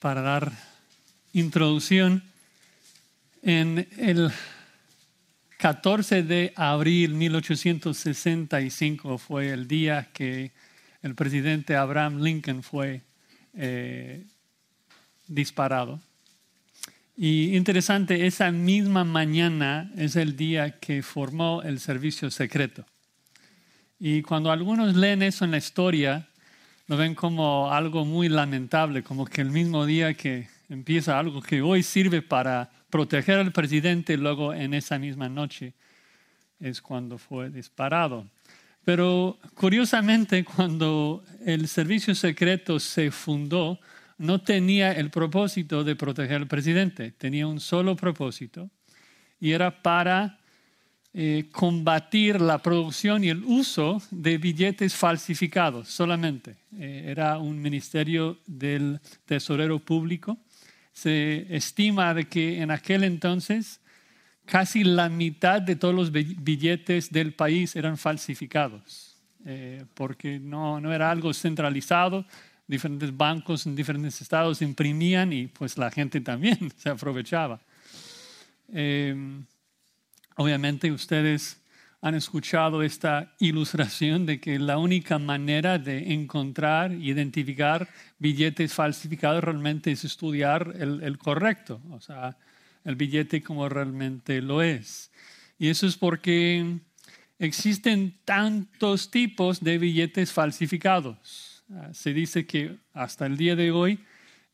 para dar introducción. En el 14 de abril de 1865 fue el día que el presidente Abraham Lincoln fue eh, disparado. Y interesante, esa misma mañana es el día que formó el servicio secreto. Y cuando algunos leen eso en la historia, lo ven como algo muy lamentable, como que el mismo día que empieza algo que hoy sirve para proteger al presidente, luego en esa misma noche es cuando fue disparado. Pero curiosamente, cuando el servicio secreto se fundó, no tenía el propósito de proteger al presidente, tenía un solo propósito y era para eh, combatir la producción y el uso de billetes falsificados solamente. Eh, era un ministerio del tesorero público. Se estima de que en aquel entonces casi la mitad de todos los billetes del país eran falsificados, eh, porque no, no era algo centralizado, diferentes bancos en diferentes estados imprimían y pues la gente también se aprovechaba. Eh, obviamente ustedes han escuchado esta ilustración de que la única manera de encontrar, identificar billetes falsificados realmente es estudiar el, el correcto, o sea, el billete como realmente lo es. Y eso es porque existen tantos tipos de billetes falsificados. Ah, se dice que hasta el día de hoy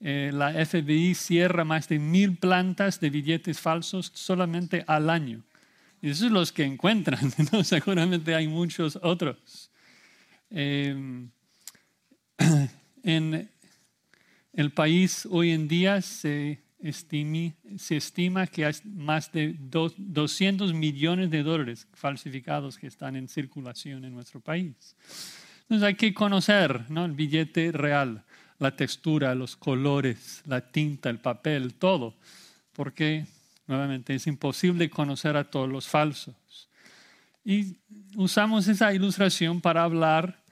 eh, la FBI cierra más de mil plantas de billetes falsos solamente al año. Y esos son los que encuentran, seguramente hay muchos otros. Em, en el país hoy en día se, se estima que hay más de 200 millones de dólares falsificados que están en circulación en nuestro país. Entonces hay que conocer ¿no? el billete real, la textura, los colores, la tinta, el papel, todo, porque nuevamente es imposible conocer a todos los falsos. Y usamos esa ilustración para hablar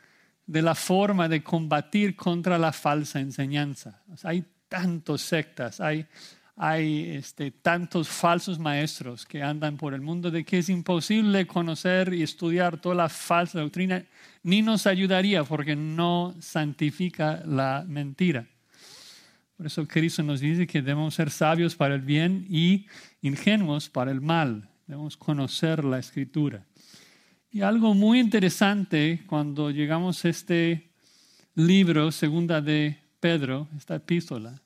de la forma de combatir contra la falsa enseñanza. hay tantos sectas, hay hay este, tantos falsos maestros que andan por el mundo de que es imposible conocer y estudiar toda la falsa doctrina, ni nos ayudaría porque no santifica la mentira. Por eso Cristo nos dice que debemos ser sabios para el bien y ingenuos para el mal. Debemos conocer la escritura. Y algo muy interesante cuando llegamos a este libro, segunda de Pedro, esta epístola,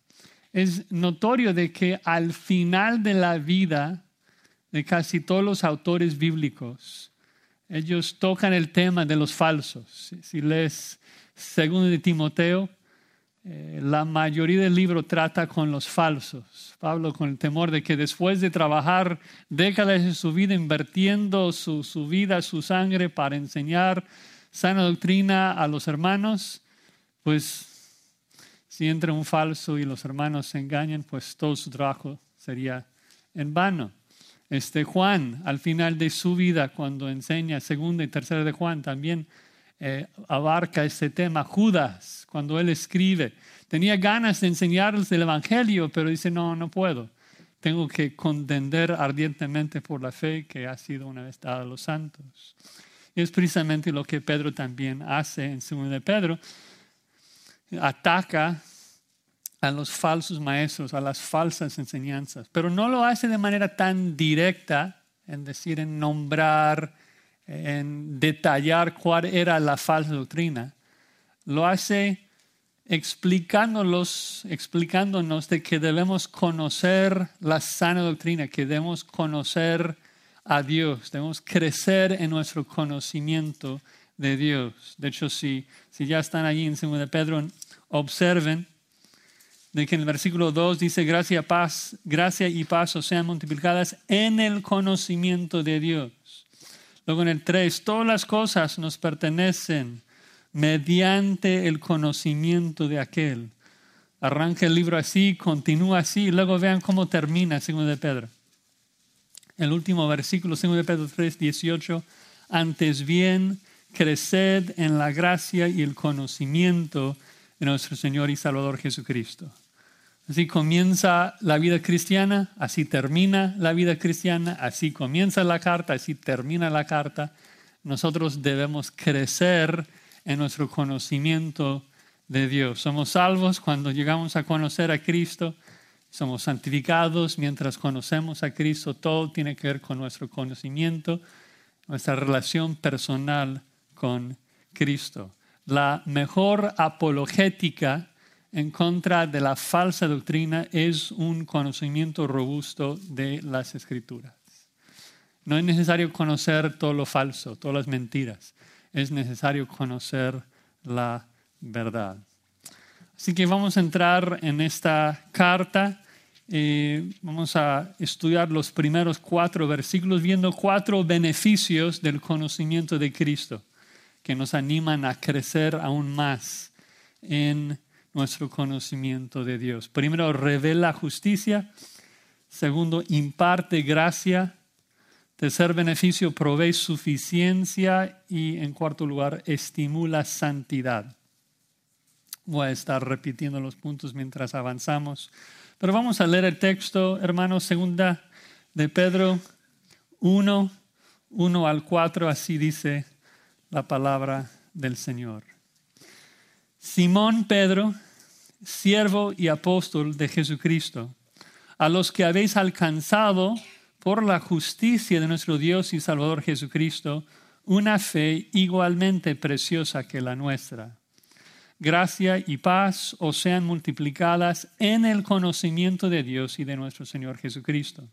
es notorio de que al final de la vida de casi todos los autores bíblicos, ellos tocan el tema de los falsos. Si lees segundo de Timoteo, eh, la mayoría del libro trata con los falsos. Pablo con el temor de que después de trabajar décadas de su vida invirtiendo su, su vida, su sangre para enseñar sana doctrina a los hermanos, pues si entra un falso y los hermanos se engañan, pues todo su trabajo sería en vano. Este Juan, al final de su vida, cuando enseña segunda y tercera de Juan, también eh, abarca este tema. Judas, cuando él escribe, tenía ganas de enseñarles el Evangelio, pero dice, no, no puedo. Tengo que contender ardientemente por la fe que ha sido una vez dada a los santos. Y es precisamente lo que Pedro también hace en segunda de Pedro ataca a los falsos maestros, a las falsas enseñanzas, pero no lo hace de manera tan directa, en decir, en nombrar, en detallar cuál era la falsa doctrina. Lo hace explicándonos, explicándonos de que debemos conocer la sana doctrina, que debemos conocer a Dios, debemos crecer en nuestro conocimiento de Dios. De hecho, si, si ya están allí en 2 Pedro, observen de que en el versículo 2 dice gracia, paz, gracia y paz sean multiplicadas en el conocimiento de Dios. Luego en el 3, todas las cosas nos pertenecen mediante el conocimiento de aquel. Arranca el libro así, continúa así, y luego vean cómo termina 2 de Pedro. El último versículo, 2 de Pedro 3, 18, antes bien, creced en la gracia y el conocimiento de nuestro Señor y Salvador Jesucristo. Así comienza la vida cristiana, así termina la vida cristiana, así comienza la carta, así termina la carta. Nosotros debemos crecer en nuestro conocimiento de Dios. Somos salvos cuando llegamos a conocer a Cristo, somos santificados mientras conocemos a Cristo. Todo tiene que ver con nuestro conocimiento, nuestra relación personal con Cristo. La mejor apologética en contra de la falsa doctrina es un conocimiento robusto de las escrituras. No es necesario conocer todo lo falso, todas las mentiras. Es necesario conocer la verdad. Así que vamos a entrar en esta carta. Eh, vamos a estudiar los primeros cuatro versículos viendo cuatro beneficios del conocimiento de Cristo que nos animan a crecer aún más en nuestro conocimiento de Dios. Primero, revela justicia. Segundo, imparte gracia. Tercer beneficio, provee suficiencia. Y en cuarto lugar, estimula santidad. Voy a estar repitiendo los puntos mientras avanzamos. Pero vamos a leer el texto, hermanos, segunda de Pedro 1, 1 al 4, así dice la palabra del Señor. Simón Pedro, siervo y apóstol de Jesucristo, a los que habéis alcanzado por la justicia de nuestro Dios y Salvador Jesucristo una fe igualmente preciosa que la nuestra. Gracia y paz os sean multiplicadas en el conocimiento de Dios y de nuestro Señor Jesucristo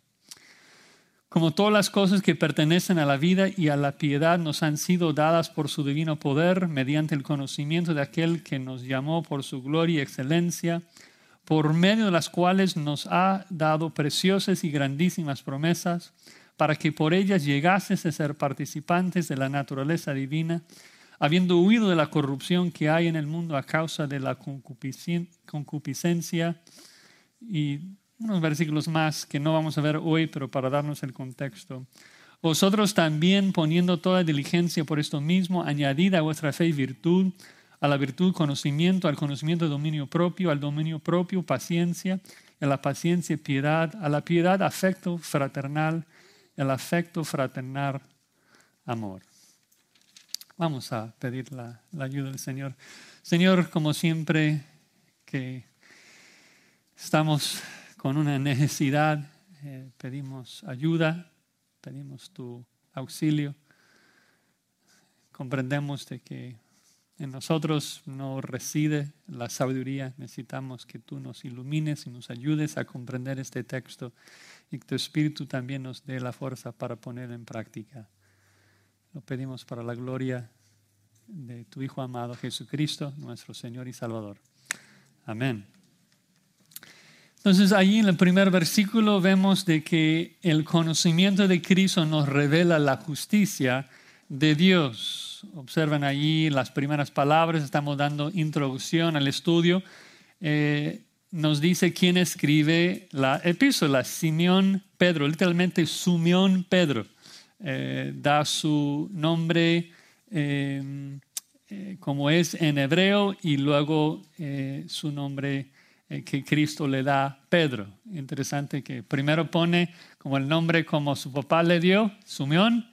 como todas las cosas que pertenecen a la vida y a la piedad nos han sido dadas por su divino poder, mediante el conocimiento de aquel que nos llamó por su gloria y excelencia, por medio de las cuales nos ha dado preciosas y grandísimas promesas, para que por ellas llegases a ser participantes de la naturaleza divina, habiendo huido de la corrupción que hay en el mundo a causa de la concupiscencia y unos versículos más que no vamos a ver hoy, pero para darnos el contexto. Vosotros también poniendo toda diligencia por esto mismo, añadida a vuestra fe virtud, a la virtud conocimiento, al conocimiento dominio propio, al dominio propio paciencia, a la paciencia piedad, a la piedad afecto fraternal, el afecto fraternal amor. Vamos a pedir la, la ayuda del Señor. Señor, como siempre que estamos con una necesidad, eh, pedimos ayuda, pedimos tu auxilio. Comprendemos de que en nosotros no reside la sabiduría, necesitamos que tú nos ilumines y nos ayudes a comprender este texto y que tu Espíritu también nos dé la fuerza para poner en práctica. Lo pedimos para la gloria de tu Hijo amado Jesucristo, nuestro Señor y Salvador. Amén. Entonces ahí en el primer versículo vemos de que el conocimiento de Cristo nos revela la justicia de Dios. Observen allí las primeras palabras, estamos dando introducción al estudio. Eh, nos dice quién escribe la epístola, Simeón Pedro, literalmente Sumión Pedro. Eh, da su nombre eh, como es en hebreo y luego su nombre que Cristo le da Pedro. Interesante que primero pone como el nombre como su papá le dio, Sumión,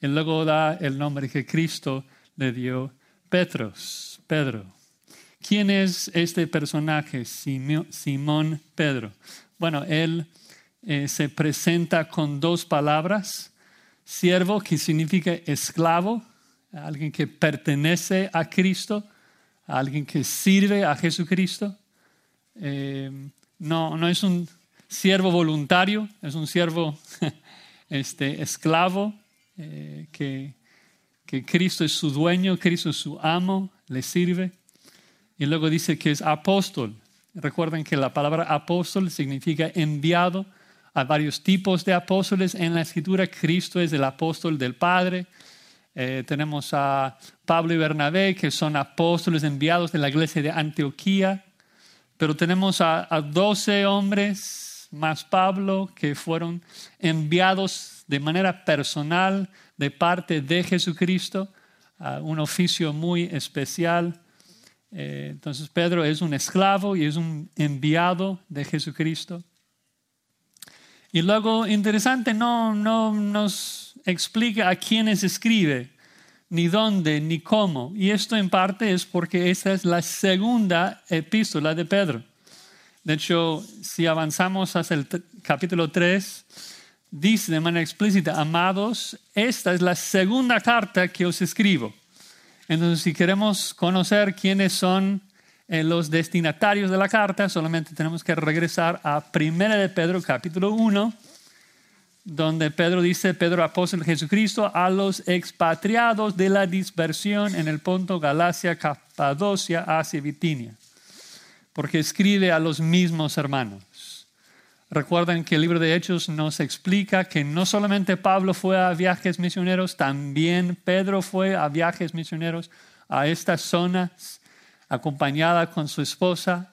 y luego da el nombre que Cristo le dio, Petros, Pedro. ¿Quién es este personaje, Simón Pedro? Bueno, él eh, se presenta con dos palabras, siervo, que significa esclavo, alguien que pertenece a Cristo, alguien que sirve a Jesucristo, eh, no, no es un siervo voluntario, es un siervo este, esclavo, eh, que, que Cristo es su dueño, Cristo es su amo, le sirve. Y luego dice que es apóstol. Recuerden que la palabra apóstol significa enviado a varios tipos de apóstoles. En la escritura Cristo es el apóstol del Padre. Eh, tenemos a Pablo y Bernabé, que son apóstoles enviados de la iglesia de Antioquía. Pero tenemos a, doce hombres más Pablo que fueron enviados de manera personal de parte de Jesucristo a un oficio muy especial. Eh, entonces Pedro es un esclavo y es un enviado de Jesucristo. Y luego, interesante, no, no nos explica a quiénes escribe, ni dónde, ni cómo. Y esto en parte es porque esta es la segunda epístola de Pedro. De hecho, si avanzamos hasta el capítulo 3, dice de manera explícita, amados, esta es la segunda carta que os escribo. Entonces, si queremos conocer quiénes son eh, los destinatarios de la carta, solamente tenemos que regresar a 1 de Pedro, capítulo 1, donde Pedro dice, Pedro apóstol Jesucristo, a los expatriados de la dispersión en el Ponto, Galacia, Capadocia, Asia y Bitinia, porque escribe a los mismos hermanos. Recuerden que el libro de Hechos nos explica que no solamente Pablo fue a viajes misioneros, también Pedro fue a viajes misioneros a estas zonas, acompañada con su esposa,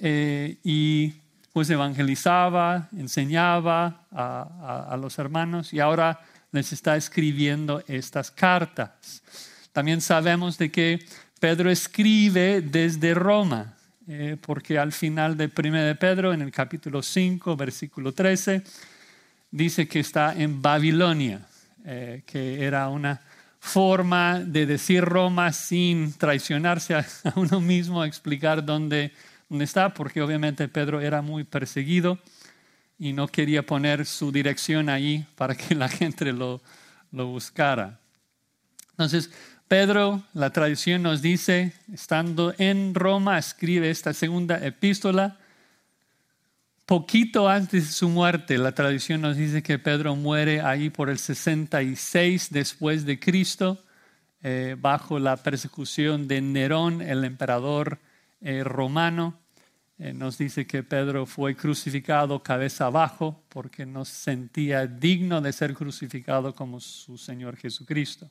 eh, y pues evangelizaba, enseñaba a, los hermanos y ahora les está escribiendo estas cartas. También sabemos de que Pedro escribe desde Roma. Eh, porque al final de 1 de Pedro, en el capítulo 5, versículo 13, dice que está en Babilonia, eh, que era una forma de decir Roma sin traicionarse a, uno mismo, explicar dónde, dónde está, porque obviamente Pedro era muy perseguido y no quería poner su dirección ahí para que la gente lo, lo buscara. Entonces, Pedro, la tradición nos dice, estando en Roma, escribe esta segunda epístola. Poquito antes de su muerte, la tradición nos dice que Pedro muere ahí por el 66 después de Cristo, eh, bajo la persecución de Nerón, el emperador eh, romano. Eh, nos dice que Pedro fue crucificado cabeza abajo porque no se sentía digno de ser crucificado como su Señor Jesucristo.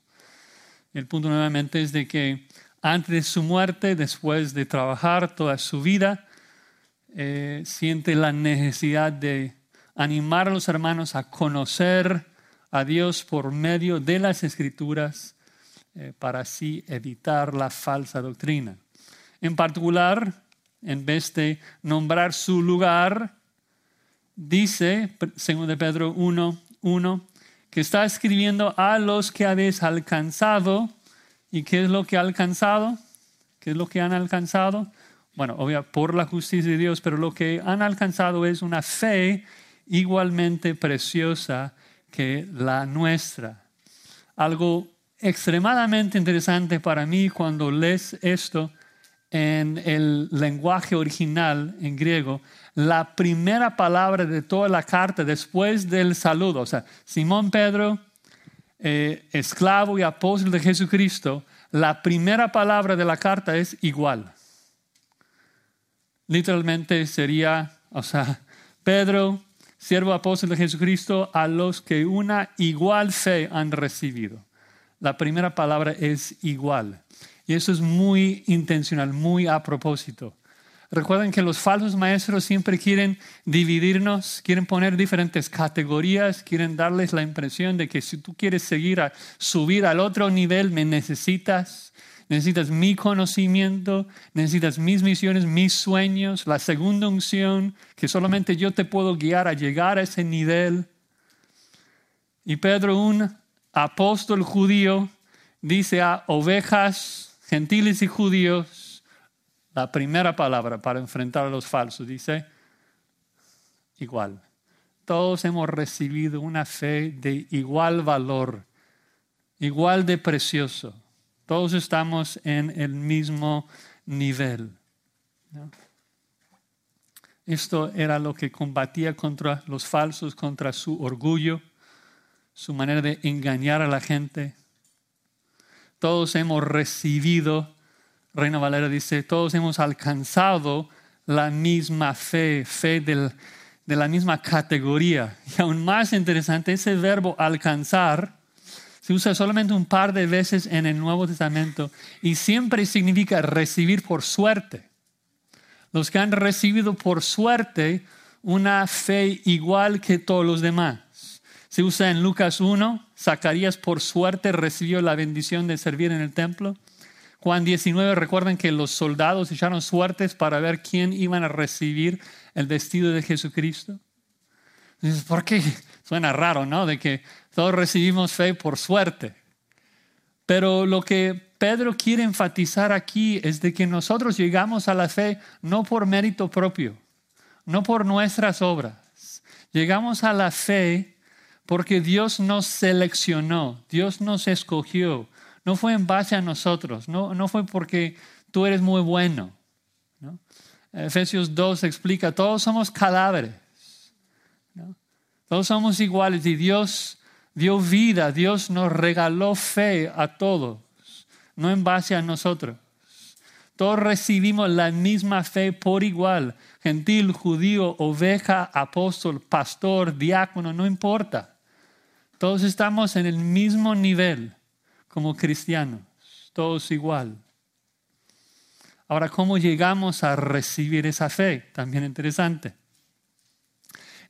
El punto nuevamente es de que antes de su muerte, después de trabajar toda su vida, eh, siente la necesidad de animar a los hermanos a conocer a Dios por medio de las escrituras eh, para así evitar la falsa doctrina. En particular, en vez de nombrar su lugar, dice, según de Pedro 1, 1, que está escribiendo a los que habéis alcanzado. ¿Y qué es lo que ha alcanzado? ¿Qué es lo que han alcanzado? Bueno, obvio, por la justicia de Dios, pero lo que han alcanzado es una fe igualmente preciosa que la nuestra. Algo extremadamente interesante para mí cuando lees esto en el lenguaje original en griego, la primera palabra de toda la carta después del saludo, o sea, Simón Pedro, eh, esclavo y apóstol de Jesucristo, la primera palabra de la carta es igual. Literalmente sería, o sea, Pedro, siervo apóstol de Jesucristo, a los que una igual fe han recibido. La primera palabra es igual. Y eso es muy intencional, muy a propósito. Recuerden que los falsos maestros siempre quieren dividirnos, quieren poner diferentes categorías, quieren darles la impresión de que si tú quieres seguir a subir al otro nivel, me necesitas, necesitas mi conocimiento, necesitas mis misiones, mis sueños, la segunda unción, que solamente yo te puedo guiar a llegar a ese nivel. Y Pedro, un apóstol judío, dice a ovejas gentiles y judíos, la primera palabra para enfrentar a los falsos dice, igual. Todos hemos recibido una fe de igual valor, igual de precioso. Todos estamos en el mismo nivel. Esto era lo que combatía contra los falsos, contra su orgullo, su manera de engañar a la gente, todos hemos recibido, Reina Valera dice, todos hemos alcanzado la misma fe, fe de la misma categoría. Y aún más interesante, ese verbo alcanzar se usa solamente un par de veces en el Nuevo Testamento y siempre significa recibir por suerte. Los que han recibido por suerte una fe igual que todos los demás. Se usa en Lucas 1, Zacarías por suerte recibió la bendición de servir en el templo. Juan 19, recuerden que los soldados echaron suertes para ver quién iban a recibir el vestido de Jesucristo. ¿por qué? Suena raro, ¿no? De que todos recibimos fe por suerte. Pero lo que Pedro quiere enfatizar aquí es de que nosotros llegamos a la fe no por mérito propio, no por nuestras obras. Llegamos a la fe porque Dios nos seleccionó, Dios nos escogió, no fue en base a nosotros, no, no fue porque tú eres muy bueno. Efesios 2 explica, todos somos cadáveres, todos somos iguales y Dios dio vida, Dios nos regaló fe a todos, no en base a nosotros. Todos recibimos la misma fe por igual, gentil, judío, oveja, apóstol, pastor, diácono, no importa. Todos estamos en el mismo nivel como cristianos, todos igual. Ahora, ¿cómo llegamos a recibir esa fe? También interesante.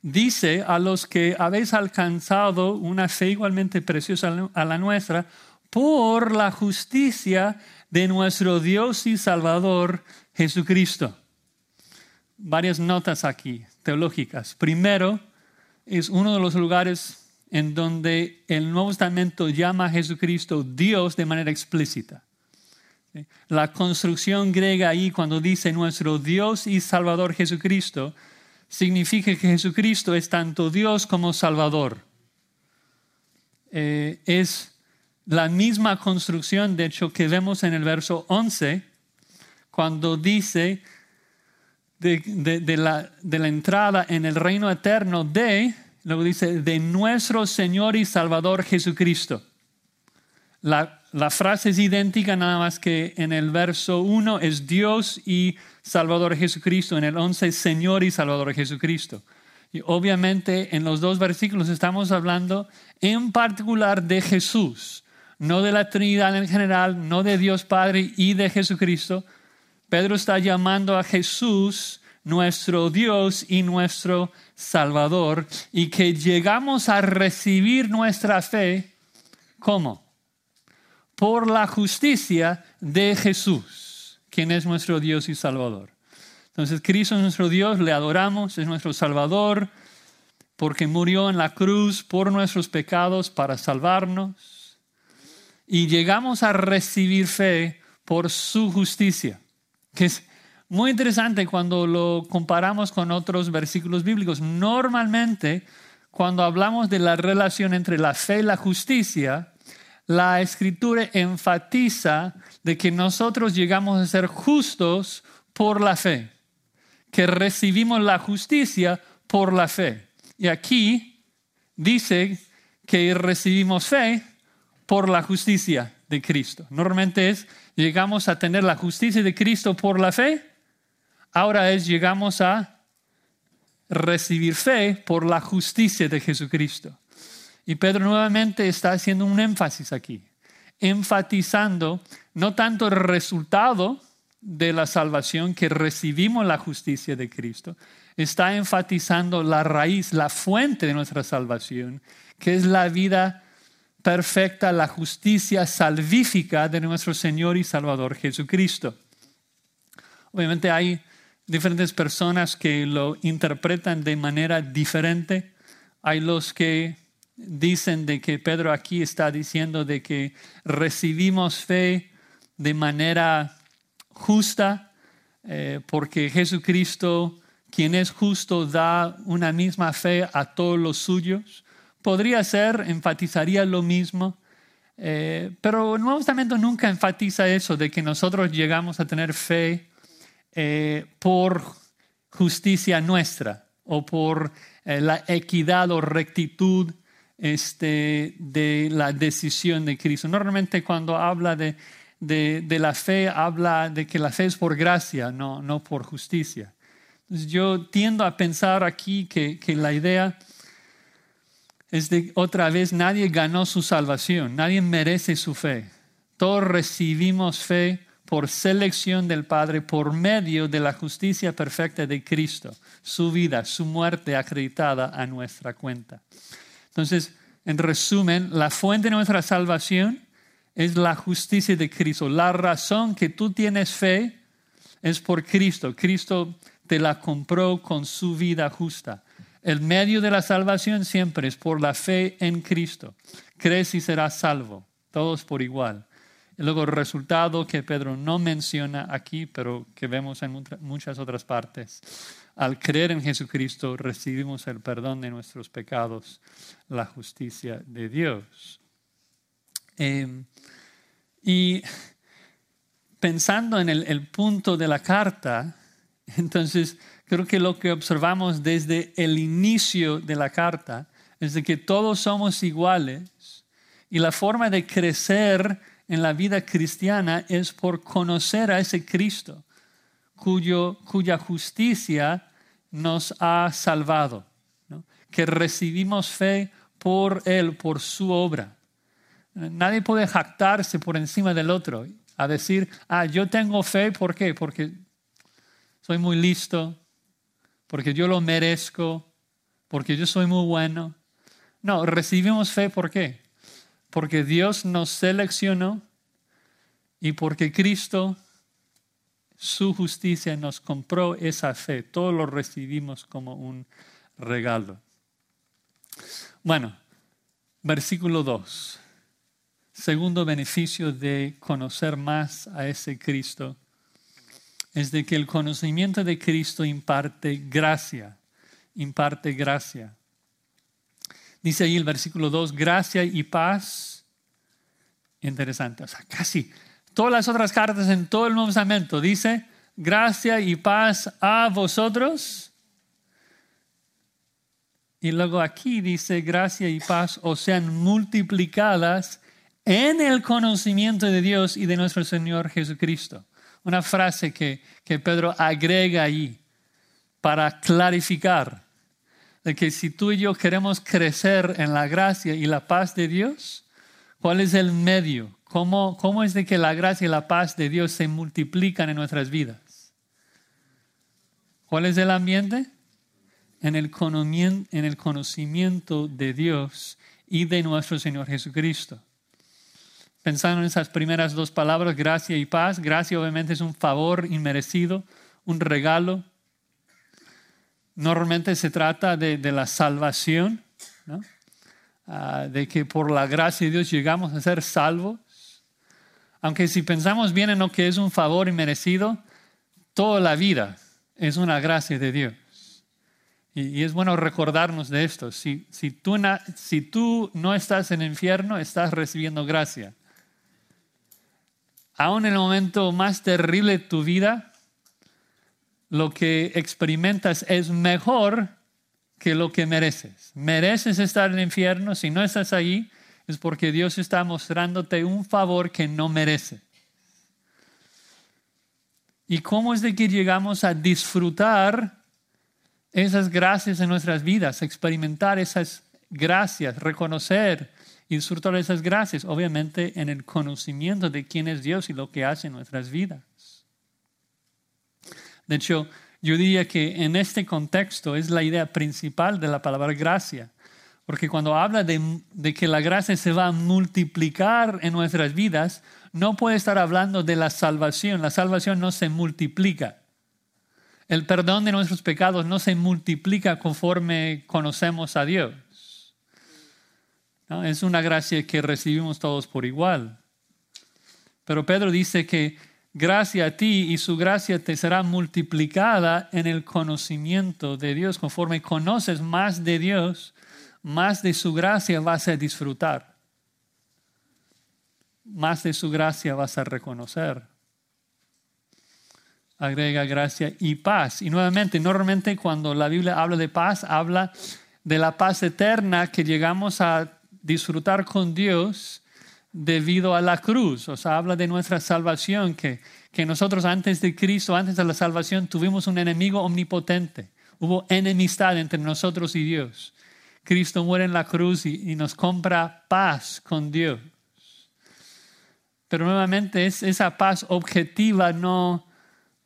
Dice a los que habéis alcanzado una fe igualmente preciosa a la nuestra por la justicia de nuestro Dios y Salvador Jesucristo. Varias notas aquí, teológicas. Primero, es uno de los lugares en donde el Nuevo Testamento llama a Jesucristo Dios de manera explícita. La construcción griega ahí cuando dice nuestro Dios y Salvador Jesucristo, significa que Jesucristo es tanto Dios como Salvador. Eh, es la misma construcción, de hecho, que vemos en el verso 11, cuando dice de, la, de la entrada en el reino eterno de Luego dice, de nuestro Señor y Salvador Jesucristo. La, frase es idéntica, nada más que en el verso 1 es Dios y Salvador Jesucristo, en el 11 Señor y Salvador Jesucristo. Y obviamente en los dos versículos estamos hablando en particular de Jesús, no de la Trinidad en general, no de Dios Padre y de Jesucristo. Pedro está llamando a Jesús nuestro Dios y nuestro Salvador y que llegamos a recibir nuestra fe, ¿cómo? Por la justicia de Jesús, quien es nuestro Dios y Salvador. Entonces Cristo es nuestro Dios, le adoramos, es nuestro Salvador, porque murió en la cruz por nuestros pecados para salvarnos. Y llegamos a recibir fe por su justicia, que es muy interesante cuando lo comparamos con otros versículos bíblicos. Normalmente, cuando hablamos de la relación entre la fe y la justicia, la escritura enfatiza de que nosotros llegamos a ser justos por la fe, que recibimos la justicia por la fe. Y aquí dice que recibimos fe por la justicia de Cristo. Normalmente es, llegamos a tener la justicia de Cristo por la fe Ahora es, llegamos a recibir fe por la justicia de Jesucristo. Y Pedro nuevamente está haciendo un énfasis aquí, enfatizando no tanto el resultado de la salvación que recibimos la justicia de Cristo, está enfatizando la raíz, la fuente de nuestra salvación, que es la vida perfecta, la justicia salvífica de nuestro Señor y Salvador Jesucristo. Obviamente hay diferentes personas que lo interpretan de manera diferente. Hay los que dicen de que Pedro aquí está diciendo de que recibimos fe de manera justa, eh, porque Jesucristo, quien es justo, da una misma fe a todos los suyos. Podría ser, enfatizaría lo mismo, eh, pero el Nuevo Testamento nunca enfatiza eso, de que nosotros llegamos a tener fe eh, por justicia nuestra o por eh, la equidad o rectitud este, de la decisión de Cristo. Normalmente cuando habla de, de, la fe, habla de que la fe es por gracia, no, no por justicia. yo tiendo a pensar aquí que, que la idea es de otra vez, nadie ganó su salvación, nadie merece su fe. Todos recibimos fe por selección del Padre por medio de la justicia perfecta de Cristo, su vida, su muerte acreditada a nuestra cuenta. Entonces, en resumen, la fuente de nuestra salvación es la justicia de Cristo. La razón que tú tienes fe es por Cristo. Cristo te la compró con su vida justa. El medio de la salvación siempre es por la fe en Cristo. Crees y serás salvo, todos por igual. Y luego el resultado que Pedro no menciona aquí, pero que vemos en muchas otras partes. Al creer en Jesucristo recibimos el perdón de nuestros pecados, la justicia de Dios. Em, y pensando en el, punto de la carta, entonces creo que lo que observamos desde el inicio de la carta es de que todos somos iguales y la forma de crecer en la vida cristiana es por conocer a ese Cristo cuyo, cuya justicia nos ha salvado, que recibimos fe por Él, por su obra. Nadie puede jactarse por encima del otro, a decir, ah, yo tengo fe, ¿por qué? Porque soy muy listo, porque yo lo merezco, porque yo soy muy bueno. No, recibimos fe, ¿por qué? Porque Dios nos seleccionó y porque Cristo, su justicia, nos compró esa fe. Todo lo recibimos como un regalo. Bueno, versículo 2 segundo beneficio de conocer más a ese Cristo es de que el conocimiento de Cristo imparte gracia, imparte gracia. Dice ahí el versículo 2, gracia y paz. Interesante, o sea, casi todas las otras cartas en todo el Nuevo Testamento dice, gracia y paz a vosotros. Y luego aquí dice, gracia y paz o sean multiplicadas en el conocimiento de Dios y de nuestro Señor Jesucristo. Una frase que, que Pedro agrega ahí para clarificar de que si tú y yo queremos crecer en la gracia y la paz de Dios, ¿cuál es el medio? ¿Cómo, cómo es de que la gracia y la paz de Dios se multiplican en nuestras vidas? ¿Cuál es el ambiente? En el, en el conocimiento de Dios y de nuestro Señor Jesucristo pensando en esas primeras dos palabras, gracia y paz. Gracia obviamente es un favor inmerecido, un regalo. Normalmente se trata de, la salvación, ah, de que por la gracia de Dios llegamos a ser salvos. Aunque si pensamos bien en lo que es un favor inmerecido, toda la vida es una gracia de Dios. Y, es bueno recordarnos de esto. Si, si, tú si tú no estás en el infierno, estás recibiendo gracia aún en el momento más terrible de tu vida, lo que experimentas es mejor que lo que mereces. Mereces estar en el infierno, si no estás ahí, es porque Dios está mostrándote un favor que no merece. ¿Y cómo es de que llegamos a disfrutar esas gracias en nuestras vidas, experimentar esas gracias, reconocer y disfrutar esas gracias, obviamente en el conocimiento de quién es Dios y lo que hace en nuestras vidas. De hecho, yo diría que en este contexto es la idea principal de la palabra gracia, porque cuando habla de, que la gracia se va a multiplicar en nuestras vidas, no puede estar hablando de la salvación. La salvación no se multiplica. El perdón de nuestros pecados no se multiplica conforme conocemos a Dios. Es una gracia que recibimos todos por igual. Pero Pedro dice que gracia a ti y su gracia te será multiplicada en el conocimiento de Dios. Conforme conoces más de Dios, más de su gracia vas a disfrutar. Más de su gracia vas a reconocer. Agrega gracia y paz. Y nuevamente, normalmente cuando la Biblia habla de paz, habla de la paz eterna que llegamos a disfrutar con Dios debido a la cruz. O sea, habla de nuestra salvación, que, que nosotros antes de Cristo, antes de la salvación, tuvimos un enemigo omnipotente. Hubo enemistad entre nosotros y Dios. Cristo muere en la cruz y, nos compra paz con Dios. Pero nuevamente es, esa paz objetiva no,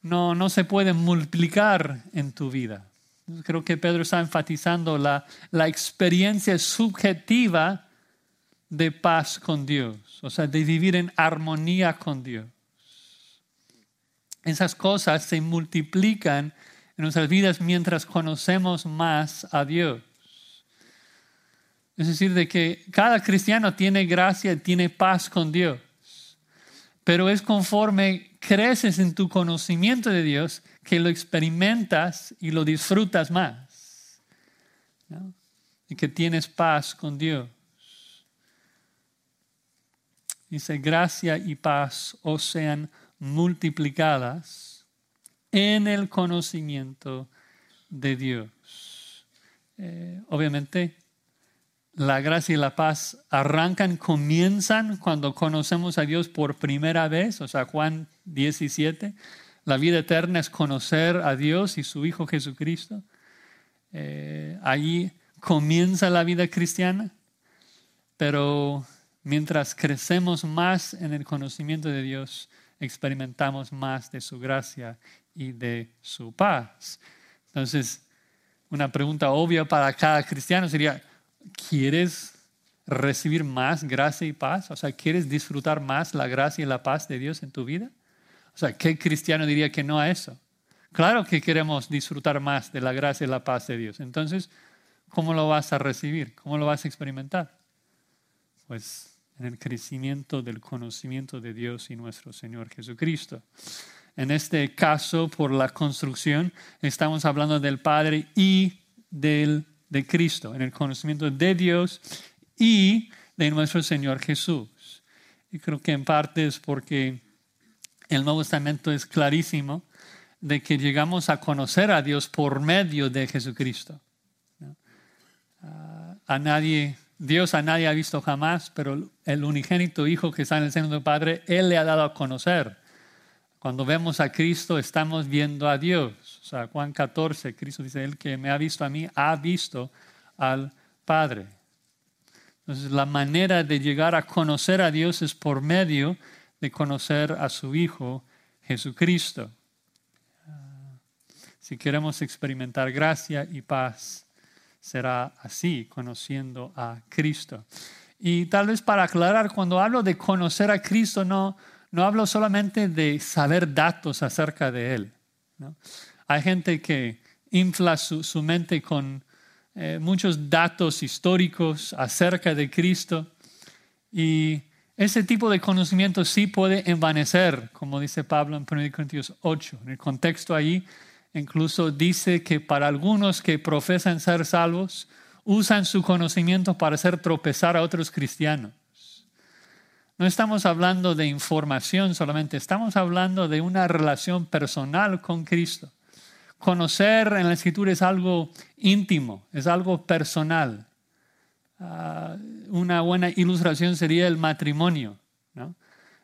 no, no se puede multiplicar en tu vida. Creo que Pedro está enfatizando la, la experiencia subjetiva de paz con Dios, o sea, de vivir en armonía con Dios. Esas cosas se multiplican en nuestras vidas mientras conocemos más a Dios. Es decir, de que cada cristiano tiene gracia, y tiene paz con Dios. Pero es conforme creces en tu conocimiento de Dios que lo experimentas y lo disfrutas más. Y que tienes paz con Dios. Dice, gracia y paz os sean multiplicadas en el conocimiento de Dios. Eh, obviamente, la gracia y la paz arrancan, comienzan cuando conocemos a Dios por primera vez, o sea, Juan 17, la vida eterna es conocer a Dios y su Hijo Jesucristo. Eh, ahí comienza la vida cristiana, pero mientras crecemos más en el conocimiento de Dios, experimentamos más de su gracia y de su paz. Entonces, una pregunta obvia para cada cristiano sería, ¿quieres recibir más gracia y paz? O sea, ¿quieres disfrutar más la gracia y la paz de Dios en tu vida? O sea, ¿qué cristiano diría que no a eso? Claro que queremos disfrutar más de la gracia y la paz de Dios. Entonces, ¿cómo lo vas a recibir? ¿Cómo lo vas a experimentar? Pues en el crecimiento del conocimiento de Dios y nuestro Señor Jesucristo. En este caso, por la construcción, estamos hablando del Padre y del de Cristo, en el conocimiento de Dios y de nuestro Señor Jesús. Y creo que en parte es porque el Nuevo Testamento es clarísimo de que llegamos a conocer a Dios por medio de Jesucristo. Ah, a nadie, Dios a nadie ha visto jamás, pero el unigénito Hijo que está en el seno del Padre, Él le ha dado a conocer. Cuando vemos a Cristo, estamos viendo a Dios. O sea, Juan 14, Cristo dice, el que me ha visto a mí, ha visto al Padre. Entonces, la manera de llegar a conocer a Dios es por medio de conocer a su Hijo, Jesucristo. Si queremos experimentar gracia y paz, será así, conociendo a Cristo. Y tal vez para aclarar, cuando hablo de conocer a Cristo, no, no hablo solamente de saber datos acerca de Él. Hay gente que infla su, mente con eh, muchos datos históricos acerca de Cristo y ese tipo de conocimiento sí puede envanecer, como dice Pablo en 1 Corintios 8. En el contexto ahí incluso dice que para algunos que profesan ser salvos, usan su conocimiento para hacer tropezar a otros cristianos. No estamos hablando de información solamente, estamos hablando de una relación personal con Cristo. Conocer en la escritura es algo íntimo, es algo personal. Ah, una buena ilustración sería el matrimonio,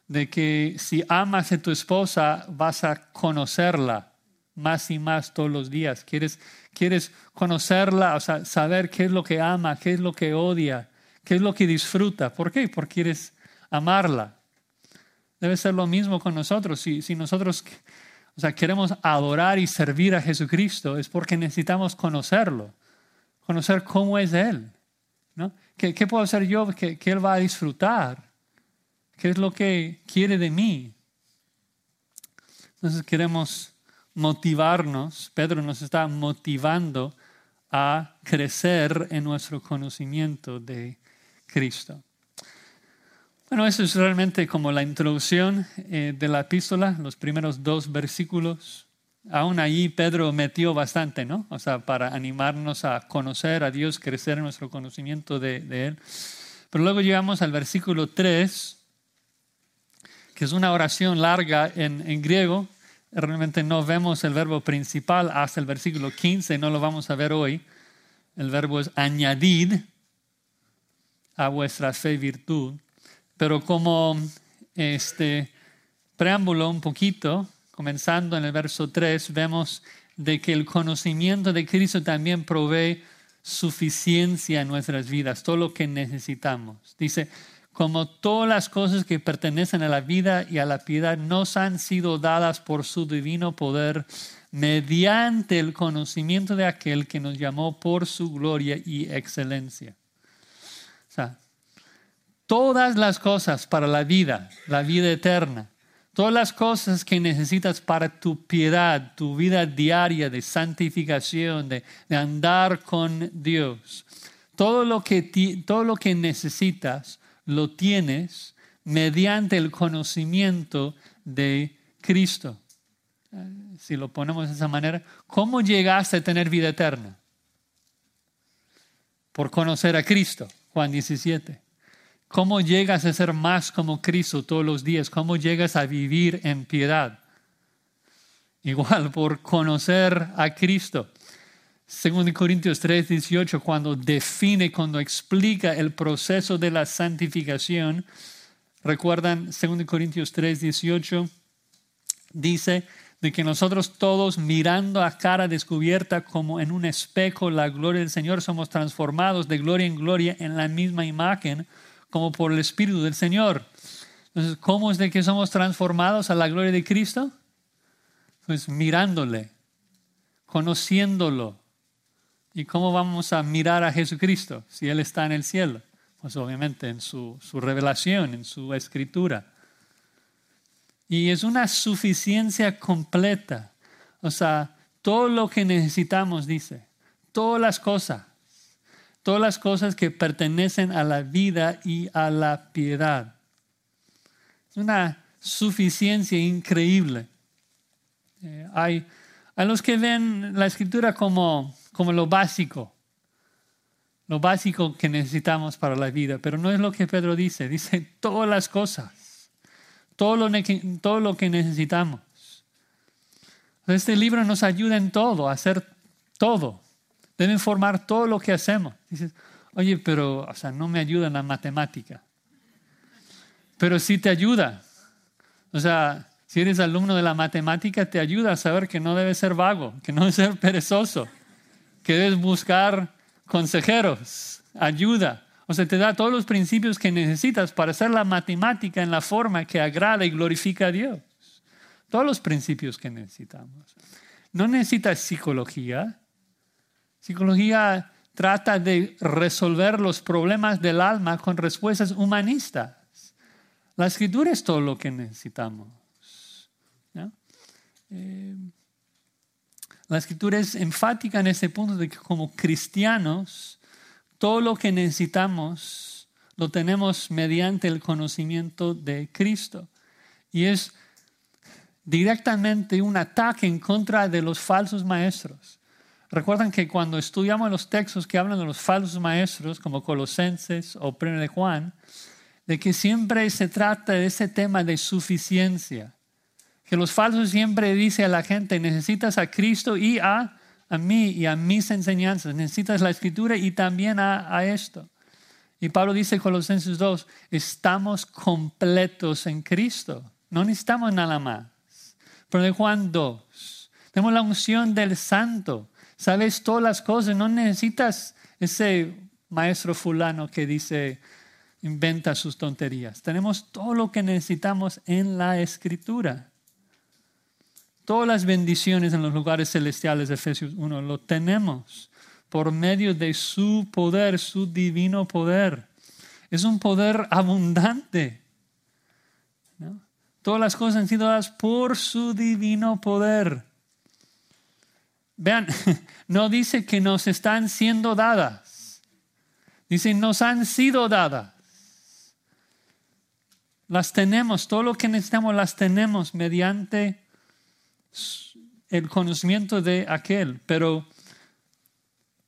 de que si amas a tu esposa vas a conocerla más y más todos los días. Quieres, quieres conocerla, o sea, saber qué es lo que ama, qué es lo que odia, qué es lo que disfruta. ¿Por qué? Porque quieres amarla. Debe ser lo mismo con nosotros. Si, si nosotros o sea, queremos adorar y servir a Jesucristo, es porque necesitamos conocerlo, conocer cómo es Él. ¿no? ¿Qué, ¿Qué, puedo hacer yo que, que Él va a disfrutar? ¿Qué es lo que quiere de mí? Entonces queremos motivarnos, Pedro nos está motivando a crecer en nuestro conocimiento de Cristo. Bueno, eso es realmente como la introducción eh, de la epístola, los primeros dos versículos. Aún ahí Pedro metió bastante, ¿no? O sea, para animarnos a conocer a Dios, crecer en nuestro conocimiento de, Él. Pero luego llegamos al versículo 3, que es una oración larga en, en griego. Realmente no vemos el verbo principal hasta el versículo 15, no lo vamos a ver hoy. El verbo es añadid a vuestra fe virtud. Pero como este preámbulo un poquito, comenzando en el verso 3, vemos de que el conocimiento de Cristo también provee suficiencia en nuestras vidas, todo lo que necesitamos. Dice, como todas las cosas que pertenecen a la vida y a la piedad nos han sido dadas por su divino poder mediante el conocimiento de aquel que nos llamó por su gloria y excelencia. O sea, todas las cosas para la vida, la vida eterna. Todas las cosas que necesitas para tu piedad, tu vida diaria de santificación, de, andar con Dios. Todo lo, que, todo lo que necesitas lo tienes mediante el conocimiento de Cristo. Si lo ponemos de esa manera, ¿cómo llegaste a tener vida eterna? Por conocer a Cristo, Juan 17. ¿Cómo llegas a ser más como Cristo todos los días? ¿Cómo llegas a vivir en piedad? Igual por conocer a Cristo. Según Corintios 3, 18, cuando define, cuando explica el proceso de la santificación, recuerdan, según Corintios 3, 18, dice de que nosotros todos mirando a cara descubierta como en un espejo la gloria del Señor, somos transformados de gloria en gloria en la misma imagen como por el Espíritu del Señor. Entonces, ¿cómo es de que somos transformados a la gloria de Cristo? Pues mirándole, conociéndolo. ¿Y cómo vamos a mirar a Jesucristo si Él está en el cielo? Pues obviamente en su, su revelación, en su escritura. Y es una suficiencia completa. O sea, todo lo que necesitamos, dice, todas las cosas todas las cosas que pertenecen a la vida y a la piedad. Es una suficiencia increíble. Eh, hay, hay los que ven la escritura como, como lo básico, lo básico que necesitamos para la vida, pero no es lo que Pedro dice, dice todas las cosas, todo lo, que necesitamos. Este libro nos ayuda en todo, a hacer todo deben formar todo lo que hacemos. Dices, oye, pero o sea, no me ayuda en la matemática. Pero sí te ayuda. O sea, si eres alumno de la matemática, te ayuda a saber que no debes ser vago, que no debes ser perezoso, que debes buscar consejeros, ayuda. O sea, te da todos los principios que necesitas para hacer la matemática en la forma que agrada y glorifica a Dios. Todos los principios que necesitamos. No necesitas psicología, Psicología trata de resolver los problemas del alma con respuestas humanistas. La escritura es todo lo que necesitamos. Eh, la escritura es enfática en ese punto de que como cristianos, todo lo que necesitamos lo tenemos mediante el conocimiento de Cristo. Y es directamente un ataque en contra de los falsos maestros. Recuerdan que cuando estudiamos los textos que hablan de los falsos maestros, como Colosenses o Primero de Juan, de que siempre se trata de ese tema de suficiencia. Que los falsos siempre dicen a la gente, necesitas a Cristo y a, a mí y a mis enseñanzas. Necesitas la escritura y también a, a esto. Y Pablo dice en Colosenses 2, estamos completos en Cristo. No necesitamos nada más. Pero de Juan 2, tenemos la unción del santo sabes todas las cosas, no necesitas ese maestro fulano que dice, inventa sus tonterías. Tenemos todo lo que necesitamos en la escritura. Todas las bendiciones en los lugares celestiales de Efesios 1 lo tenemos por medio de su poder, su divino poder. Es un poder abundante. Todas las cosas han sido dadas por su divino poder. Vean, no dice que nos están siendo dadas. Dice, nos han sido dadas. Las tenemos, todo lo que necesitamos las tenemos mediante el conocimiento de aquel, pero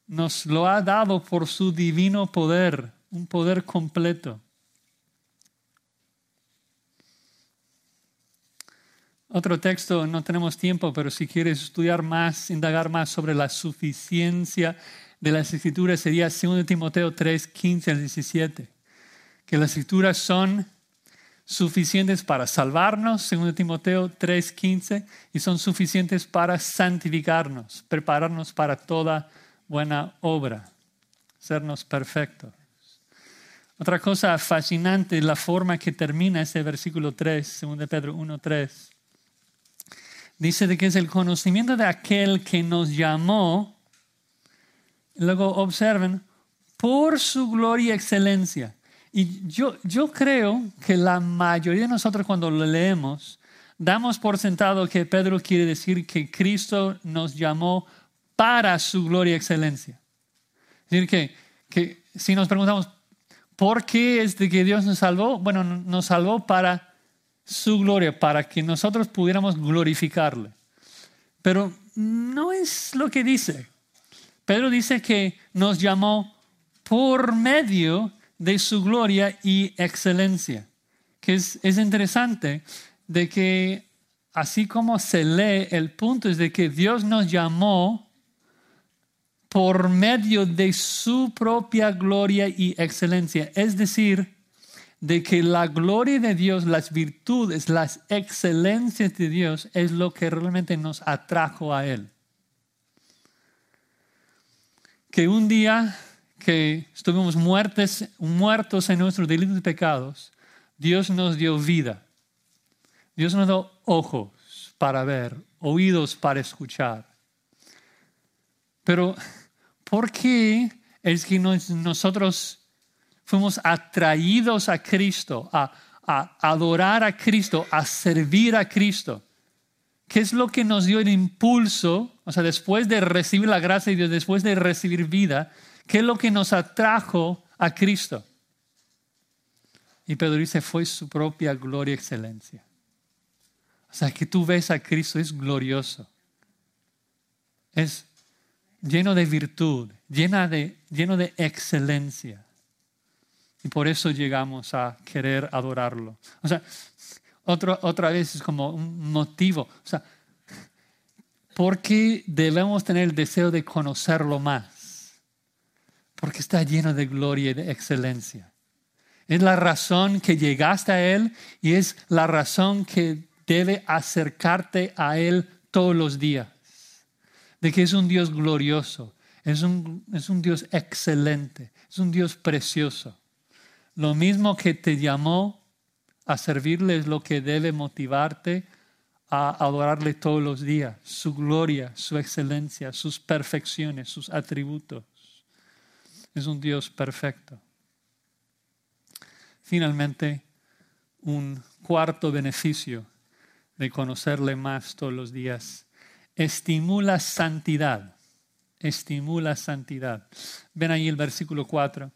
nos lo ha dado por su divino poder, un poder completo. Otro texto, no tenemos tiempo, pero si quieres estudiar más, indagar más sobre la suficiencia de las escrituras, sería 2 Timoteo 3, 15 al 17. Que las escrituras son suficientes para salvarnos, 2 Timoteo 3, 15, y son suficientes para santificarnos, prepararnos para toda buena obra, sernos perfectos. Otra cosa fascinante la forma que termina ese versículo 3, 2 Pedro 1, 3 dice de que es el conocimiento de aquel que nos llamó. Luego observen, por su gloria y excelencia. Y yo, yo creo que la mayoría de nosotros cuando lo leemos, damos por sentado que Pedro quiere decir que Cristo nos llamó para su gloria y excelencia. Es decir, que, que si nos preguntamos, ¿por qué es de que Dios nos salvó? Bueno, nos salvó para su gloria, para que nosotros pudiéramos glorificarle. Pero no es lo que dice. Pedro dice que nos llamó por medio de su gloria y excelencia. Que es, es interesante de que así como se lee, el punto es de que Dios nos llamó por medio de su propia gloria y excelencia. Es decir, de que la gloria de Dios, las virtudes, las excelencias de Dios es lo que realmente nos atrajo a Él. Que un día que estuvimos muertos, muertos en nuestros delitos y pecados, Dios nos dio vida. Dios nos dio ojos para ver, oídos para escuchar. Pero, ¿por qué es que nosotros fuimos atraídos a Cristo, a, adorar a Cristo, a servir a Cristo. ¿Qué es lo que nos dio el impulso? O sea, después de recibir la gracia de Dios, después de recibir vida, ¿qué es lo que nos atrajo a Cristo? Y Pedro dice, fue su propia gloria y excelencia. O sea, que tú ves a Cristo, es glorioso. Es lleno de virtud, llena de, lleno de excelencia. Y por eso llegamos a querer adorarlo. O sea, otra vez es como un motivo. O sea, ¿por qué debemos tener el deseo de conocerlo más? Porque está lleno de gloria y de excelencia. Es la razón que llegaste a Él y es la razón que debe acercarte a Él todos los días. De que es un Dios glorioso, es un, es un Dios excelente, es un Dios precioso. Lo mismo que te llamó a servirle es lo que debe motivarte a adorarle todos los días, su gloria, su excelencia, sus perfecciones, sus atributos. Es un Dios perfecto. Finalmente, un cuarto beneficio de conocerle más todos los días. Estimula santidad. Estimula santidad. Ven ahí el versículo 4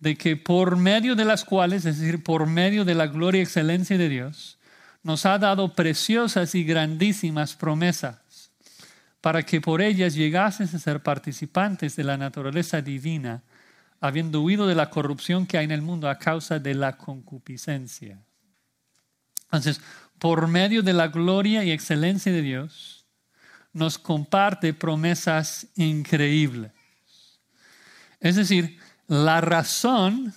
de que por medio de las cuales, es decir, por medio de la gloria y excelencia de Dios, nos ha dado preciosas y grandísimas promesas para que por ellas llegases a ser participantes de la naturaleza divina, habiendo huido de la corrupción que hay en el mundo a causa de la concupiscencia. Entonces, por medio de la gloria y excelencia de Dios, nos comparte promesas increíbles. Es decir, la razón,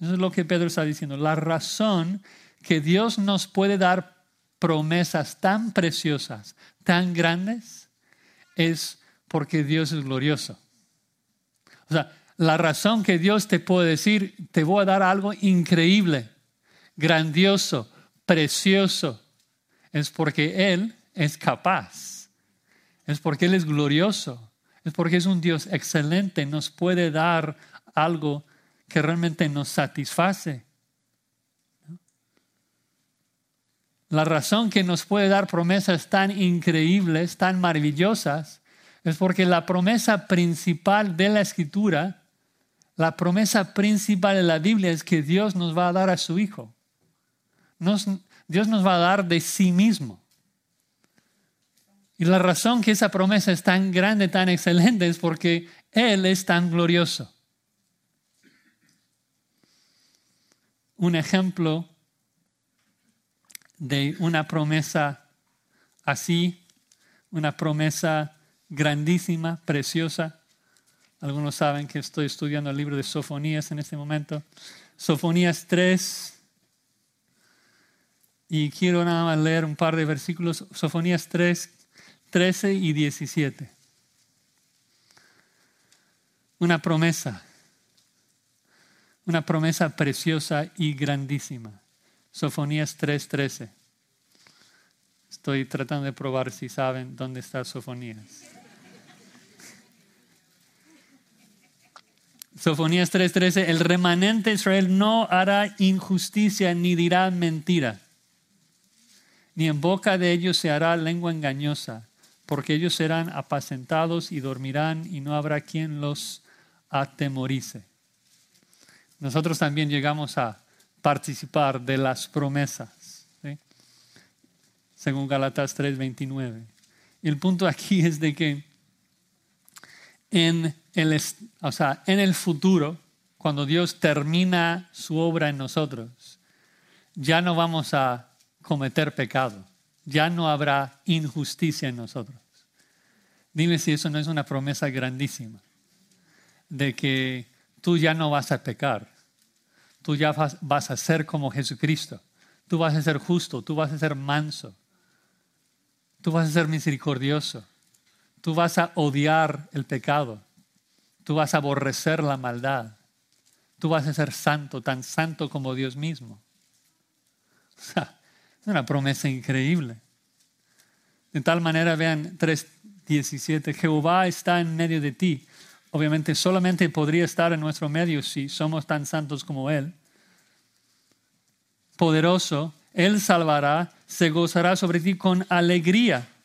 eso es lo que Pedro está diciendo, la razón que Dios nos puede dar promesas tan preciosas, tan grandes, es porque Dios es glorioso. O sea, la razón que Dios te puede decir, te voy a dar algo increíble, grandioso, precioso, es porque Él es capaz, es porque Él es glorioso, es porque es un Dios excelente, nos puede dar algo que realmente nos satisface. La razón que nos puede dar promesas tan increíbles, tan maravillosas, es porque la promesa principal de la escritura, la promesa principal de la Biblia es que Dios nos va a dar a su Hijo. Dios nos va a dar de sí mismo. Y la razón que esa promesa es tan grande, tan excelente, es porque Él es tan glorioso. Un ejemplo de una promesa así, una promesa grandísima, preciosa. Algunos saben que estoy estudiando el libro de Sofonías en este momento. Sofonías 3. Y quiero nada más leer un par de versículos. Sofonías 3, 13 y 17. Una promesa, una promesa preciosa y grandísima. Sofonías 3:13. Estoy tratando de probar si saben dónde está Sofonías. Sofonías 3:13, el remanente de Israel no hará injusticia ni dirá mentira, ni en boca de ellos se hará lengua engañosa, porque ellos serán apacentados y dormirán y no habrá quien los atemorice. Nosotros también llegamos a participar de las promesas, según Galatas 3:29. Y el punto aquí es de que en el, o sea, en el futuro, cuando Dios termina su obra en nosotros, ya no vamos a cometer pecado, ya no habrá injusticia en nosotros. Dime si eso no es una promesa grandísima, de que tú ya no vas a pecar, tú ya vas, a ser como Jesucristo, tú vas a ser justo, tú vas a ser manso, tú vas a ser misericordioso, tú vas a odiar el pecado, tú vas a aborrecer la maldad, tú vas a ser santo, tan santo como Dios mismo. es una promesa increíble. De tal manera, vean 3.17, Jehová está en medio de ti Obviamente solamente podría estar en nuestro medio si somos tan santos como Él. Poderoso, Él salvará, se gozará sobre ti con alegría.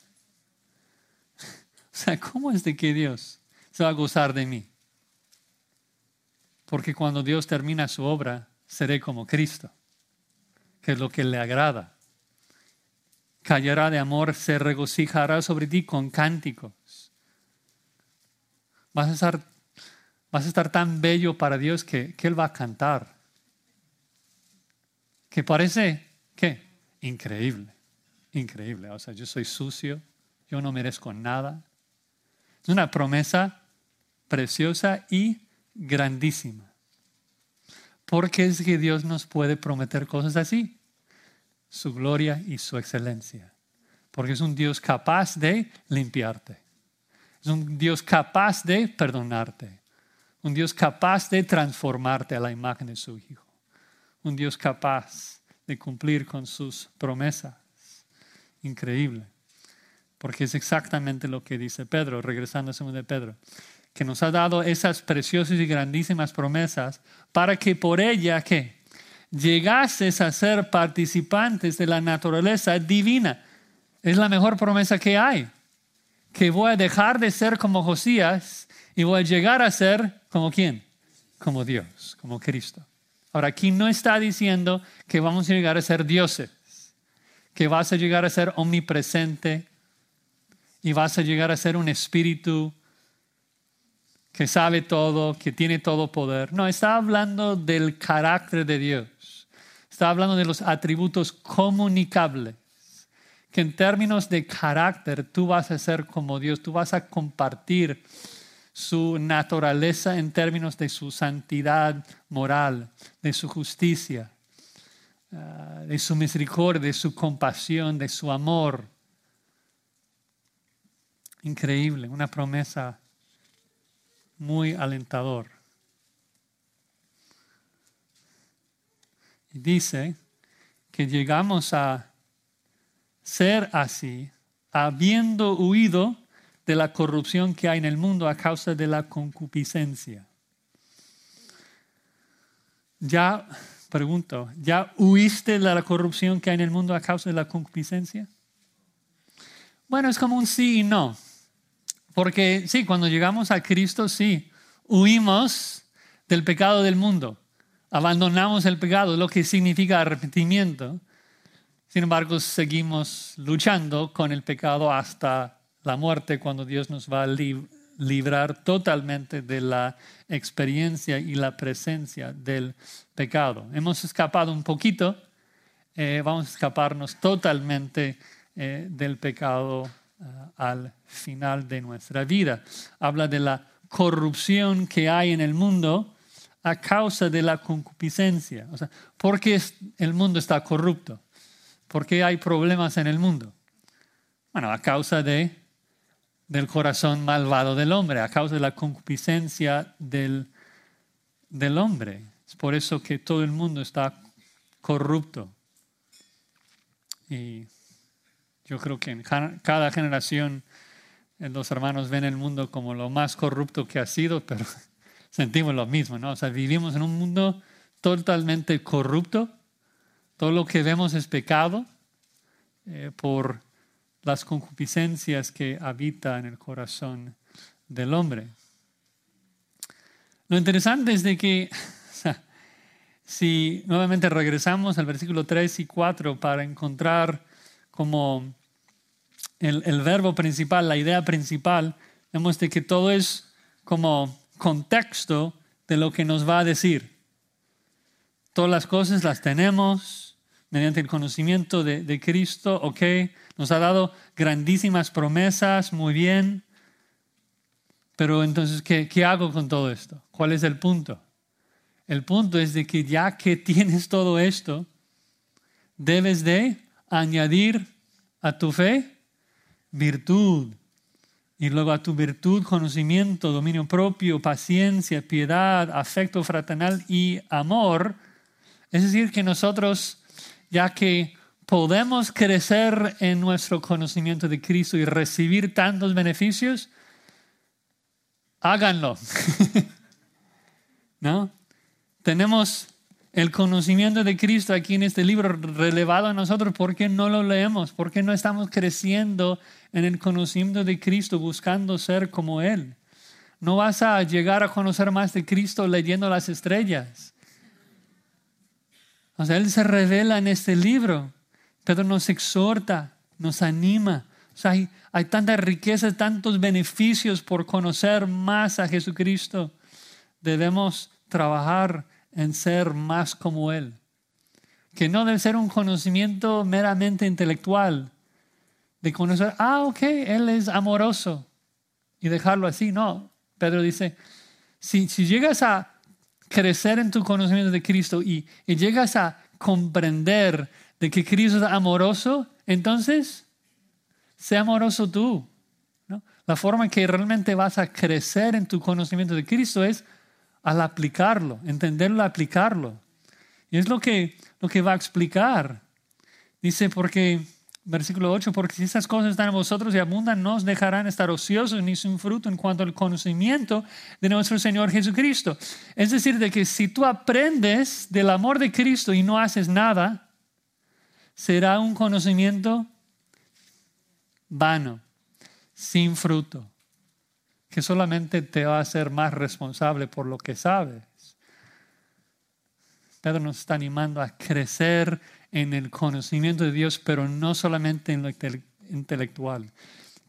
O sea, ¿cómo es de que Dios se va a gozar de mí? Porque cuando Dios termina su obra, seré como Cristo, que es lo que le agrada. Callará de amor, se regocijará sobre ti con cánticos Vas a estar, vas a estar tan bello para Dios que, que Él va a cantar. Que parece, ¿qué? Increíble, increíble. O sea, yo soy sucio, yo no merezco nada. Es una promesa preciosa y grandísima. Porque es que Dios nos puede prometer cosas así. Su gloria y su excelencia. Porque es un Dios capaz de limpiarte. Es un Dios capaz de perdonarte. Un Dios capaz de transformarte a la imagen de su Hijo. Un Dios capaz de cumplir con sus promesas. Increíble. Porque es exactamente lo que dice Pedro, regresando a 2 de Pedro, que nos ha dado esas preciosas y grandísimas promesas para que por ella, ¿qué? Llegases a ser participantes de la naturaleza divina. Es la mejor promesa que hay que voy a dejar de ser como Josías y voy a llegar a ser como quién? Como Dios, como Cristo. Ahora, aquí no está diciendo que vamos a llegar a ser dioses, que vas a llegar a ser omnipresente y vas a llegar a ser un espíritu que sabe todo, que tiene todo poder. No, está hablando del carácter de Dios. Está hablando de los atributos comunicables que en términos de carácter tú vas a ser como Dios, tú vas a compartir su naturaleza en términos de su santidad moral, de su justicia, ah, de su misericordia, de su compasión, de su amor. Increíble, una promesa muy alentador. Y dice que llegamos a ser así, habiendo huido de la corrupción que hay en el mundo a causa de la concupiscencia. Ya, pregunto, ¿ya huiste de la corrupción que hay en el mundo a causa de la concupiscencia? Bueno, es como un sí y no. Porque sí, cuando llegamos a Cristo, sí, huimos del pecado del mundo. Abandonamos el pecado, lo que significa arrepentimiento. Sin embargo, seguimos luchando con el pecado hasta la muerte, cuando Dios nos va a librar totalmente de la experiencia y la presencia del pecado. Hemos escapado un poquito, eh, vamos a escaparnos totalmente eh, del pecado eh, al final de nuestra vida. Habla de la corrupción que hay en el mundo a causa de la concupiscencia. O sea, ¿por qué el mundo está corrupto? ¿Por qué hay problemas en el mundo? Bueno, a causa de, del corazón malvado del hombre, a causa de la concupiscencia del, del hombre. Es por eso que todo el mundo está corrupto. Y yo creo que en cada generación los hermanos ven el mundo como lo más corrupto que ha sido, pero sentimos lo mismo, ¿no? O sea, vivimos en un mundo totalmente corrupto. Todo lo que vemos es pecado eh, por las concupiscencias que habitan en el corazón del hombre. Lo interesante es de que si nuevamente regresamos al versículo 3 y 4 para encontrar como el, el verbo principal, la idea principal, vemos de que todo es como contexto de lo que nos va a decir. Todas las cosas las tenemos mediante el conocimiento de, de Cristo, ok, nos ha dado grandísimas promesas, muy bien, pero entonces, ¿qué, ¿qué hago con todo esto? ¿Cuál es el punto? El punto es de que ya que tienes todo esto, debes de añadir a tu fe virtud, y luego a tu virtud, conocimiento, dominio propio, paciencia, piedad, afecto fraternal y amor. Es decir, que nosotros, ya que podemos crecer en nuestro conocimiento de Cristo y recibir tantos beneficios, háganlo. ¿No? Tenemos el conocimiento de Cristo aquí en este libro relevado a nosotros, ¿por qué no lo leemos? ¿Por qué no estamos creciendo en el conocimiento de Cristo buscando ser como Él? No vas a llegar a conocer más de Cristo leyendo las estrellas. O sea, Él se revela en este libro. Pedro nos exhorta, nos anima. O sea, hay, hay tanta riqueza, tantos beneficios por conocer más a Jesucristo. Debemos trabajar en ser más como Él. Que no debe ser un conocimiento meramente intelectual, de conocer, ah, ok, Él es amoroso, y dejarlo así. No, Pedro dice, si, si llegas a crecer en tu conocimiento de Cristo y, y llegas a comprender de que Cristo es amoroso, entonces, sé amoroso tú. La forma en que realmente vas a crecer en tu conocimiento de Cristo es al aplicarlo, entenderlo, aplicarlo. Y es lo que, lo que va a explicar. Dice, porque, versículo 8, porque si estas cosas están en vosotros y abundan, no os dejarán estar ociosos ni sin fruto en cuanto al conocimiento de nuestro Señor Jesucristo. Es decir, de que si tú aprendes del amor de Cristo y no haces nada, será un conocimiento vano, sin fruto que solamente te va a hacer más responsable por lo que sabes. Pedro nos está animando a crecer en el conocimiento de Dios, pero no solamente en lo intelectual.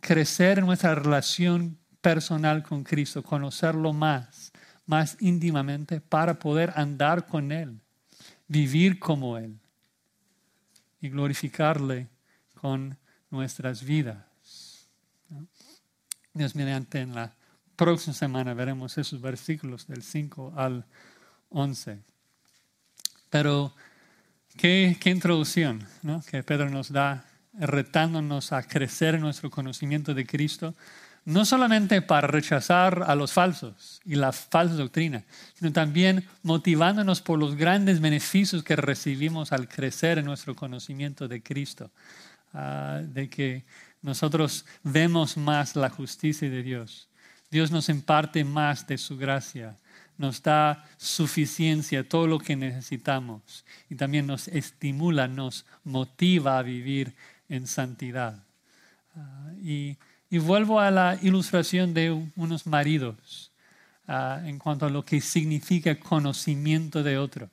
Crecer en nuestra relación personal con Cristo, conocerlo más, más íntimamente para poder andar con Él, vivir como Él y glorificarle con nuestras vidas. Dios mediante en la próxima semana veremos esos versículos del 5 al 11. Pero qué, introducción ¿no? que Pedro nos da retándonos a crecer en nuestro conocimiento de Cristo, no solamente para rechazar a los falsos y la falsa doctrina, sino también motivándonos por los grandes beneficios que recibimos al crecer en nuestro conocimiento de Cristo, ah, de que nosotros vemos más la justicia de Dios, Dios nos imparte más de su gracia, nos da suficiencia, todo lo que necesitamos y también nos estimula, nos motiva a vivir en santidad. Ah, y, vuelvo a la ilustración de unos maridos ah, en cuanto a lo que significa conocimiento de otro.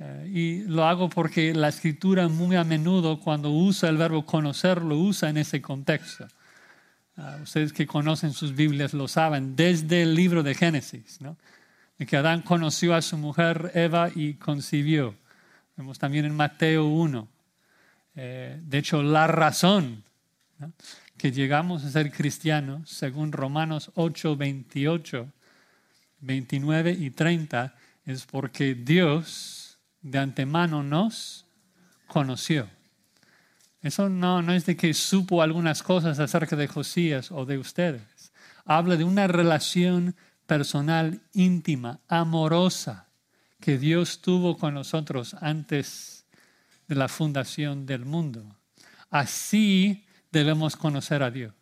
Ah, y lo hago porque la escritura muy a menudo cuando usa el verbo conocer lo usa en ese contexto. Ah, ustedes que conocen sus Biblias lo saben, desde el libro de Génesis, ¿no? De que Adán conoció a su mujer Eva y concibió. Vemos también en Mateo 1. Eh, de hecho, la razón que llegamos a ser cristianos, según Romanos 8, 28, 29 y 30, es porque Dios de antemano nos conoció. Eso no, no es de que supo algunas cosas acerca de Josías o de ustedes. Habla de una relación personal íntima, amorosa, que Dios tuvo con nosotros antes de la fundación del mundo. Así debemos conocer a Dios.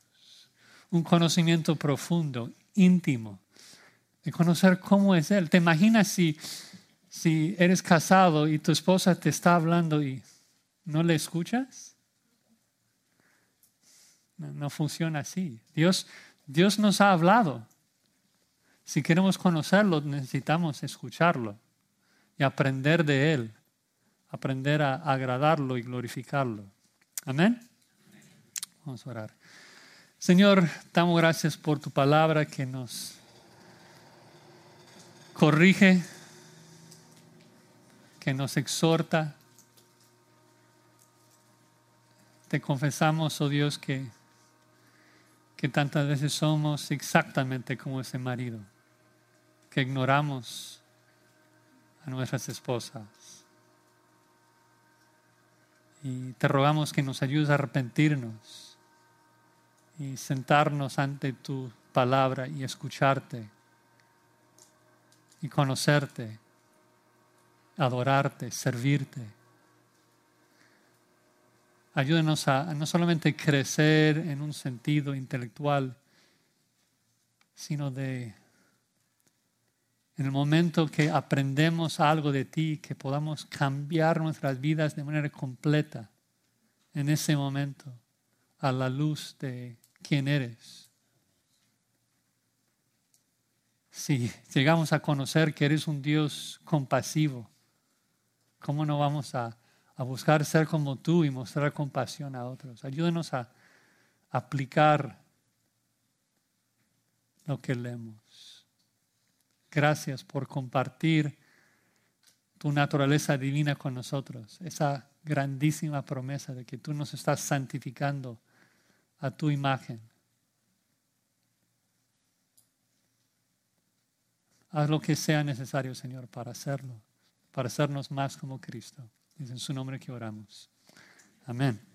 Un conocimiento profundo, íntimo. de conocer cómo es Él. ¿Te imaginas si, si eres casado y tu esposa te está hablando y no le escuchas? No, no funciona así. Dios, Dios nos ha hablado. Si queremos conocerlo, necesitamos escucharlo y aprender de Él, aprender a agradarlo y glorificarlo. Amén. Vamos a orar. Señor, damos gracias por tu palabra que nos corrige, que nos exhorta. Te confesamos, oh Dios, que, que tantas veces somos exactamente como ese marido, que ignoramos a nuestras esposas. Y te rogamos que nos ayudes a arrepentirnos y sentarnos ante tu palabra y escucharte y conocerte, adorarte, servirte. Ayúdanos a, no solamente crecer en un sentido intelectual, sino de en el momento que aprendemos algo de ti, que podamos cambiar nuestras vidas de manera completa, en ese momento, a la luz de quién eres. Si llegamos a conocer que eres un Dios compasivo, ¿cómo no vamos a, buscar ser como tú y mostrar compasión a otros? Ayúdanos a aplicar lo que leemos. Gracias por compartir tu naturaleza divina con nosotros, esa grandísima promesa de que tú nos estás santificando a tu imagen. Haz lo que sea necesario, Señor, para hacerlo, para hacernos más como Cristo. Es en su nombre que oramos. Amén.